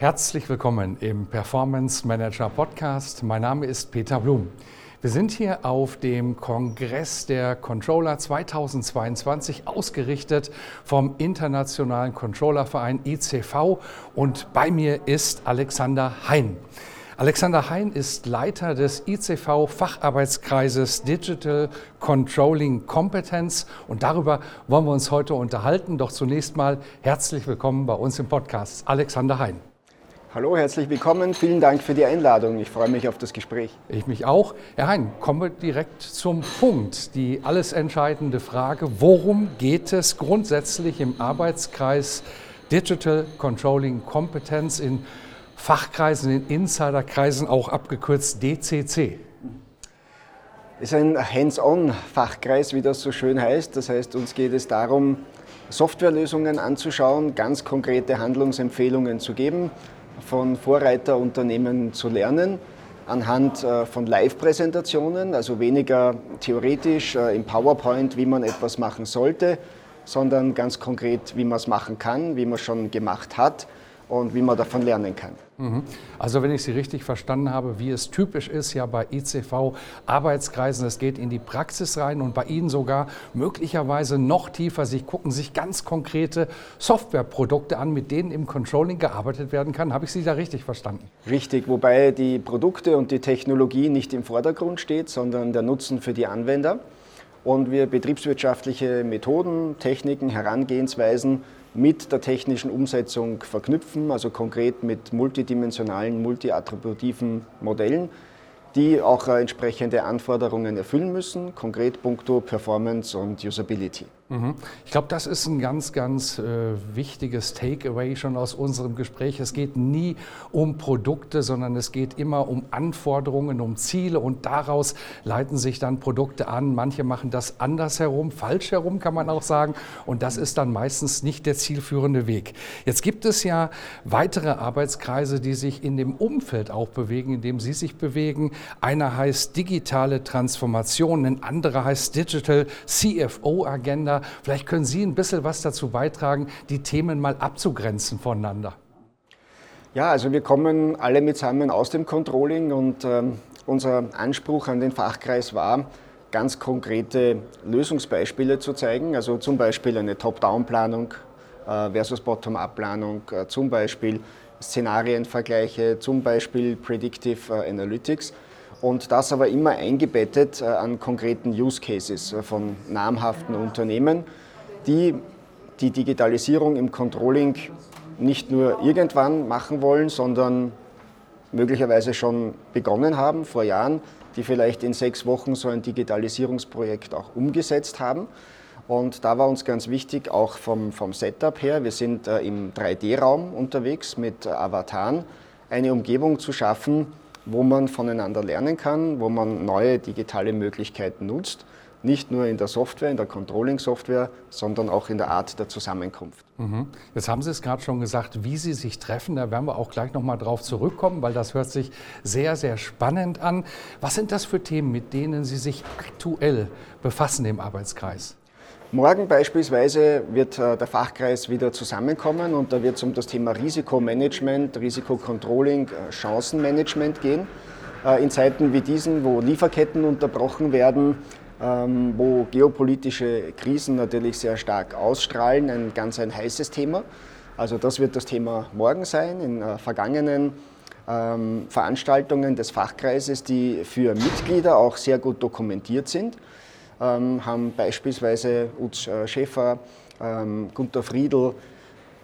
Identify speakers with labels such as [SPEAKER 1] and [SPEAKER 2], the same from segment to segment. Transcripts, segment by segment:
[SPEAKER 1] Herzlich willkommen im Performance Manager Podcast. Mein Name ist Peter Blum. Wir sind hier auf dem Kongress der Controller 2022 ausgerichtet vom Internationalen Controllerverein ICV und bei mir ist Alexander Hein. Alexander Hein ist Leiter des ICV Facharbeitskreises Digital Controlling Competence und darüber wollen wir uns heute unterhalten. Doch zunächst mal herzlich willkommen bei uns im Podcast, Alexander Hein.
[SPEAKER 2] Hallo, herzlich willkommen. Vielen Dank für die Einladung. Ich freue mich auf das Gespräch.
[SPEAKER 1] Ich mich auch. Herr Hein, kommen wir direkt zum Punkt. Die alles entscheidende Frage, worum geht es grundsätzlich im Arbeitskreis Digital Controlling Competence in Fachkreisen, in Insiderkreisen, auch abgekürzt DCC?
[SPEAKER 2] Es ist ein Hands-on-Fachkreis, wie das so schön heißt. Das heißt, uns geht es darum, Softwarelösungen anzuschauen, ganz konkrete Handlungsempfehlungen zu geben von Vorreiterunternehmen zu lernen anhand äh, von Live-Präsentationen, also weniger theoretisch äh, im PowerPoint, wie man etwas machen sollte, sondern ganz konkret, wie man es machen kann, wie man es schon gemacht hat und wie man davon lernen kann.
[SPEAKER 1] Mhm. Also wenn ich Sie richtig verstanden habe, wie es typisch ist ja bei ICV Arbeitskreisen, es geht in die Praxis rein und bei Ihnen sogar möglicherweise noch tiefer. Sie gucken sich ganz konkrete Softwareprodukte an, mit denen im Controlling gearbeitet werden kann. Habe ich Sie da richtig verstanden?
[SPEAKER 2] Richtig, wobei die Produkte und die Technologie nicht im Vordergrund steht, sondern der Nutzen für die Anwender und wir betriebswirtschaftliche Methoden, Techniken, Herangehensweisen mit der technischen Umsetzung verknüpfen, also konkret mit multidimensionalen, multiattributiven Modellen die auch äh, entsprechende Anforderungen erfüllen müssen, konkret puncto Performance und Usability.
[SPEAKER 1] Mhm. Ich glaube, das ist ein ganz, ganz äh, wichtiges Takeaway schon aus unserem Gespräch. Es geht nie um Produkte, sondern es geht immer um Anforderungen, um Ziele und daraus leiten sich dann Produkte an. Manche machen das andersherum, falsch herum kann man auch sagen und das ist dann meistens nicht der zielführende Weg. Jetzt gibt es ja weitere Arbeitskreise, die sich in dem Umfeld auch bewegen, in dem Sie sich bewegen. Einer heißt digitale Transformation, ein anderer heißt Digital CFO Agenda. Vielleicht können Sie ein bisschen was dazu beitragen, die Themen mal abzugrenzen voneinander.
[SPEAKER 2] Ja, also wir kommen alle mitsammen aus dem Controlling und ähm, unser Anspruch an den Fachkreis war, ganz konkrete Lösungsbeispiele zu zeigen, also zum Beispiel eine Top-Down-Planung äh, versus Bottom-Up-Planung, äh, zum Beispiel Szenarienvergleiche, zum Beispiel Predictive äh, Analytics und das aber immer eingebettet äh, an konkreten Use Cases äh, von namhaften Unternehmen, die die Digitalisierung im Controlling nicht nur irgendwann machen wollen, sondern möglicherweise schon begonnen haben vor Jahren, die vielleicht in sechs Wochen so ein Digitalisierungsprojekt auch umgesetzt haben. Und da war uns ganz wichtig, auch vom, vom Setup her, wir sind äh, im 3D-Raum unterwegs mit Avataren, eine Umgebung zu schaffen, wo man voneinander lernen kann, wo man neue digitale Möglichkeiten nutzt. Nicht nur in der Software, in der Controlling-Software, sondern auch in der Art der Zusammenkunft.
[SPEAKER 1] Mhm. Jetzt haben Sie es gerade schon gesagt, wie Sie sich treffen. Da werden wir auch gleich nochmal drauf zurückkommen, weil das hört sich sehr, sehr spannend an. Was sind das für Themen, mit denen Sie sich aktuell befassen im Arbeitskreis?
[SPEAKER 2] Morgen beispielsweise wird äh, der Fachkreis wieder zusammenkommen und da wird es um das Thema Risikomanagement, Risikocontrolling, äh, Chancenmanagement gehen. Äh, in Zeiten wie diesen, wo Lieferketten unterbrochen werden, ähm, wo geopolitische Krisen natürlich sehr stark ausstrahlen, ein ganz ein heißes Thema. Also das wird das Thema morgen sein. In vergangenen ähm, Veranstaltungen des Fachkreises, die für Mitglieder auch sehr gut dokumentiert sind ähm, haben beispielsweise Utz äh, Schäfer, ähm, Gunter Friedl,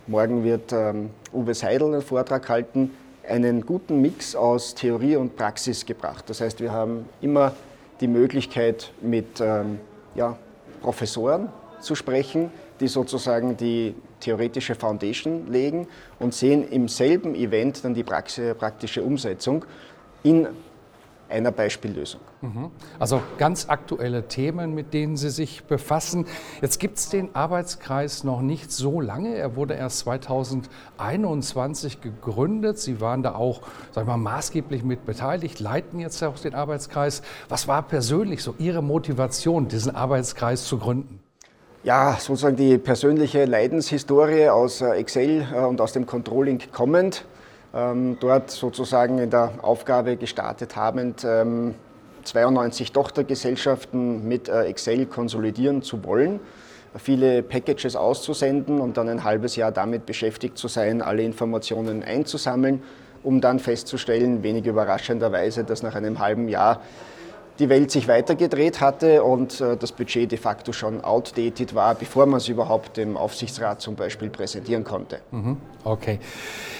[SPEAKER 2] morgen wird ähm, Uwe Seidel einen Vortrag halten, einen guten Mix aus Theorie und Praxis gebracht. Das heißt, wir haben immer die Möglichkeit, mit ähm, ja, Professoren zu sprechen, die sozusagen die theoretische Foundation legen und sehen im selben Event dann die praktische Umsetzung in einer Beispiellösung.
[SPEAKER 1] Mhm. Also ganz aktuelle Themen, mit denen Sie sich befassen. Jetzt gibt es den Arbeitskreis noch nicht so lange. Er wurde erst 2021 gegründet. Sie waren da auch sag ich mal, maßgeblich mit beteiligt, leiten jetzt auch den Arbeitskreis. Was war persönlich so Ihre Motivation, diesen Arbeitskreis zu gründen?
[SPEAKER 2] Ja, sozusagen die persönliche Leidenshistorie aus äh, Excel äh, und aus dem Controlling kommend. Ähm, dort sozusagen in der Aufgabe gestartet habend, 92 ähm, Tochtergesellschaften mit äh, Excel konsolidieren zu wollen, viele Packages auszusenden und dann ein halbes Jahr damit beschäftigt zu sein, alle Informationen einzusammeln, um dann festzustellen, wenig überraschenderweise, dass nach einem halben Jahr die Welt sich weitergedreht hatte und äh, das Budget de facto schon outdated war, bevor man es überhaupt dem Aufsichtsrat zum Beispiel präsentieren konnte.
[SPEAKER 1] Mhm. Okay.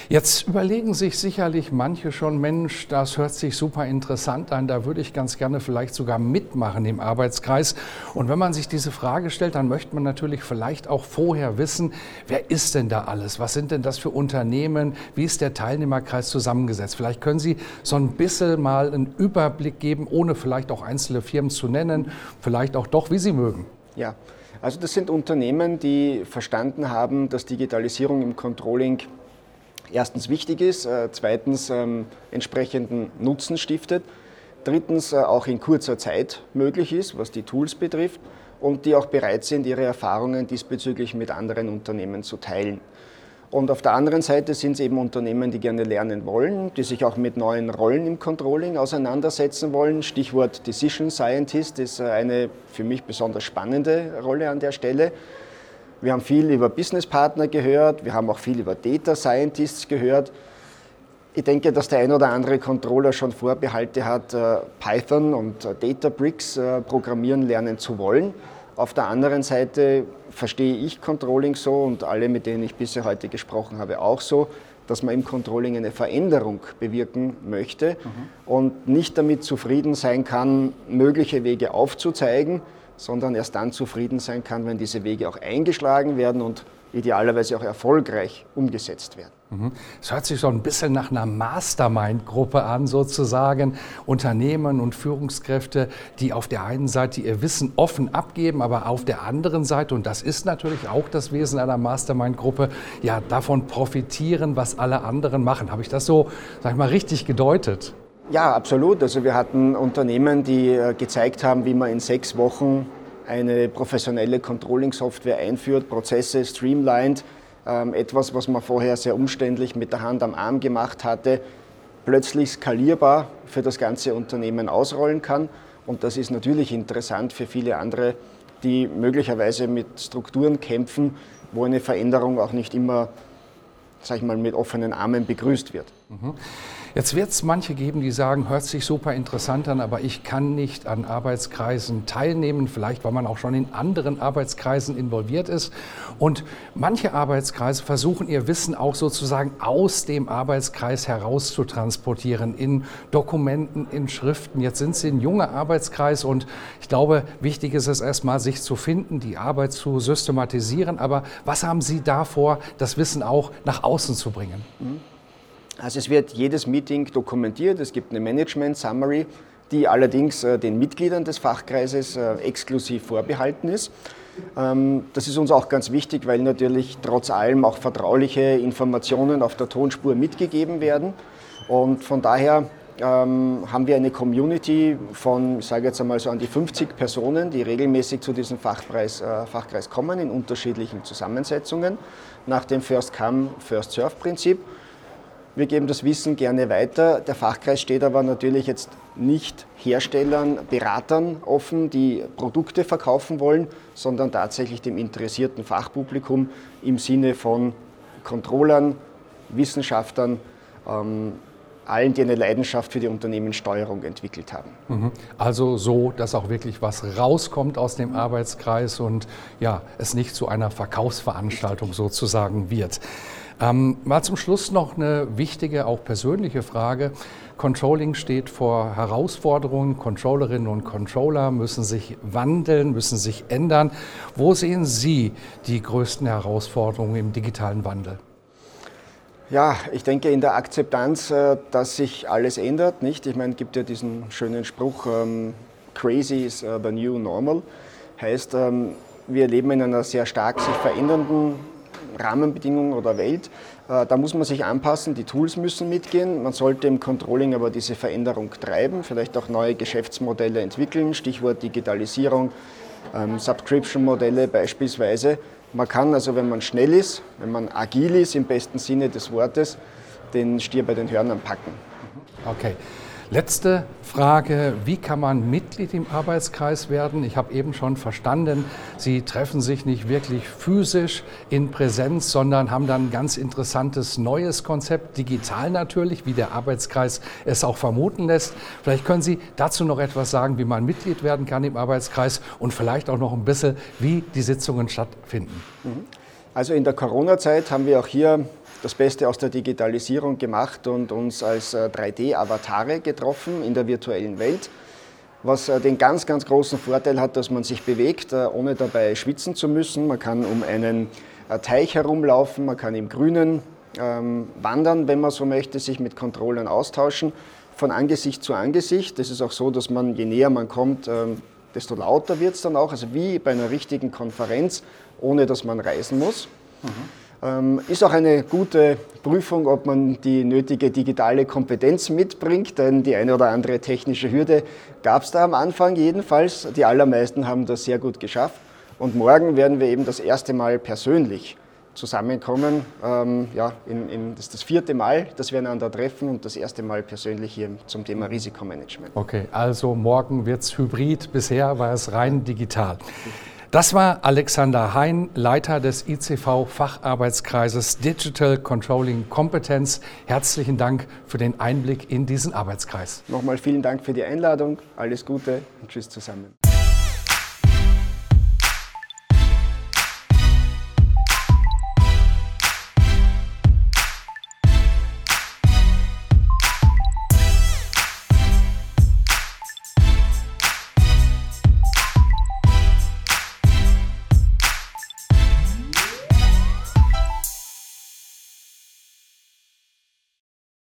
[SPEAKER 1] Jetzt überlegen sich sicherlich manche schon, Mensch, das hört sich super interessant an, da würde ich ganz gerne vielleicht sogar mitmachen im Arbeitskreis. Und wenn man sich diese Frage stellt, dann möchte man natürlich vielleicht auch vorher wissen, wer ist denn da alles? Was sind denn das für Unternehmen? Wie ist der Teilnehmerkreis zusammengesetzt? Vielleicht können Sie so ein bisschen mal einen Überblick geben, ohne vielleicht auch einzelne Firmen zu nennen, vielleicht auch doch, wie Sie mögen.
[SPEAKER 2] Ja. Also das sind Unternehmen, die verstanden haben, dass Digitalisierung im Controlling erstens wichtig ist, äh, zweitens ähm, entsprechenden Nutzen stiftet, drittens äh, auch in kurzer Zeit möglich ist, was die Tools betrifft und die auch bereit sind, ihre Erfahrungen diesbezüglich mit anderen Unternehmen zu teilen. Und auf der anderen Seite sind es eben Unternehmen, die gerne lernen wollen, die sich auch mit neuen Rollen im Controlling auseinandersetzen wollen. Stichwort Decision Scientist ist eine für mich besonders spannende Rolle an der Stelle. Wir haben viel über Business Partner gehört, wir haben auch viel über Data Scientists gehört. Ich denke, dass der ein oder andere Controller schon Vorbehalte hat, äh, Python und äh, Databricks äh, programmieren lernen zu wollen. Auf der anderen Seite verstehe ich Controlling so und alle, mit denen ich bisher heute gesprochen habe, auch so, dass man im Controlling eine Veränderung bewirken möchte mhm. und nicht damit zufrieden sein kann, mögliche Wege aufzuzeigen, sondern erst dann zufrieden sein kann, wenn diese Wege auch eingeschlagen werden und idealerweise auch erfolgreich umgesetzt werden.
[SPEAKER 1] Mhm. Es hört sich so ein bisschen nach einer Mastermind-Gruppe an, sozusagen. Unternehmen und Führungskräfte, die auf der einen Seite ihr Wissen offen abgeben, aber auf der anderen Seite, und das ist natürlich auch das Wesen einer Mastermind-Gruppe, ja, davon profitieren, was alle anderen machen. Habe ich das so, sag ich mal, richtig gedeutet?
[SPEAKER 2] Ja, absolut. Also wir hatten Unternehmen, die äh, gezeigt haben, wie man in sechs Wochen eine professionelle Controlling-Software einführt, Prozesse streamlined, ähm, etwas, was man vorher sehr umständlich mit der Hand am Arm gemacht hatte, plötzlich skalierbar für das ganze Unternehmen ausrollen kann. Und das ist natürlich interessant für viele andere, die möglicherweise mit Strukturen kämpfen, wo eine Veränderung auch nicht immer, sag ich mal, mit offenen Armen begrüßt wird. Mhm.
[SPEAKER 1] Jetzt wird es manche geben, die sagen, hört sich super interessant an, aber ich kann nicht an Arbeitskreisen teilnehmen, vielleicht weil man auch schon in anderen Arbeitskreisen involviert ist. Und manche Arbeitskreise versuchen ihr Wissen auch sozusagen aus dem Arbeitskreis heraus zu transportieren, in Dokumenten, in Schriften. Jetzt sind sie ein junger Arbeitskreis und ich glaube, wichtig ist es erstmal, sich zu finden, die Arbeit zu systematisieren. Aber was haben Sie davor, das Wissen auch nach außen zu bringen? Mhm.
[SPEAKER 2] Also es wird jedes Meeting dokumentiert, es gibt eine Management Summary, die allerdings äh, den Mitgliedern des Fachkreises äh, exklusiv vorbehalten ist. Ähm, das ist uns auch ganz wichtig, weil natürlich trotz allem auch vertrauliche Informationen auf der Tonspur mitgegeben werden. Und von daher ähm, haben wir eine Community von, ich sage jetzt einmal so an die 50 Personen, die regelmäßig zu diesem Fachpreis, äh, Fachkreis kommen in unterschiedlichen Zusammensetzungen nach dem First-Come, First-Serve-Prinzip. Wir geben das Wissen gerne weiter. Der Fachkreis steht aber natürlich jetzt nicht Herstellern, Beratern offen, die Produkte verkaufen wollen, sondern tatsächlich dem interessierten Fachpublikum im Sinne von Controllern, Wissenschaftlern, ähm, allen, die eine Leidenschaft für die Unternehmenssteuerung entwickelt haben.
[SPEAKER 1] Mhm. Also so, dass auch wirklich was rauskommt aus dem Arbeitskreis und ja, es nicht zu einer Verkaufsveranstaltung sozusagen wird. Ähm, mal zum Schluss noch eine wichtige, auch persönliche Frage. Controlling steht vor Herausforderungen. Controllerinnen und Controller müssen sich wandeln, müssen sich ändern. Wo sehen Sie die größten Herausforderungen im digitalen Wandel?
[SPEAKER 2] Ja, ich denke in der Akzeptanz, äh, dass sich alles ändert. Nicht? Ich meine, es gibt ja diesen schönen Spruch, ähm, crazy is uh, the new normal. Heißt, ähm, wir leben in einer sehr stark sich verändernden Rahmenbedingungen oder Welt. Äh, da muss man sich anpassen, die Tools müssen mitgehen. Man sollte im Controlling aber diese Veränderung treiben, vielleicht auch neue Geschäftsmodelle entwickeln, Stichwort Digitalisierung, ähm, Subscription-Modelle beispielsweise. Man kann also, wenn man schnell ist, wenn man agil ist im besten Sinne des Wortes, den Stier bei den Hörnern packen.
[SPEAKER 1] Okay. Letzte Frage, wie kann man Mitglied im Arbeitskreis werden? Ich habe eben schon verstanden, Sie treffen sich nicht wirklich physisch in Präsenz, sondern haben dann ein ganz interessantes neues Konzept, digital natürlich, wie der Arbeitskreis es auch vermuten lässt. Vielleicht können Sie dazu noch etwas sagen, wie man Mitglied werden kann im Arbeitskreis und vielleicht auch noch ein bisschen, wie die Sitzungen stattfinden.
[SPEAKER 2] Mhm. Also in der Corona-Zeit haben wir auch hier das Beste aus der Digitalisierung gemacht und uns als 3D-Avatare äh, getroffen in der virtuellen Welt. Was äh, den ganz, ganz großen Vorteil hat, dass man sich bewegt, äh, ohne dabei schwitzen zu müssen. Man kann um einen Teich herumlaufen, man kann im Grünen ähm, wandern, wenn man so möchte, sich mit Controllern austauschen, von Angesicht zu Angesicht. Das ist auch so, dass man, je näher man kommt, ähm, desto lauter wird es dann auch, also wie bei einer richtigen Konferenz, ohne dass man reisen muss. Mhm. Ähm, ist auch eine gute Prüfung, ob man die nötige digitale Kompetenz mitbringt, denn die eine oder andere technische Hürde gab es da am Anfang jedenfalls. Die allermeisten haben das sehr gut geschafft. Und morgen werden wir eben das erste Mal persönlich zusammenkommen. Ähm, ja, in, in, das ist das vierte Mal, dass wir einander treffen und das erste Mal persönlich hier zum Thema Risikomanagement.
[SPEAKER 1] Okay, also morgen wird es hybrid, bisher war es rein digital. Das war Alexander Hein, Leiter des ICV Facharbeitskreises Digital Controlling Kompetenz. Herzlichen Dank für den Einblick in diesen Arbeitskreis.
[SPEAKER 2] Nochmal vielen Dank für die Einladung. Alles Gute und Tschüss zusammen.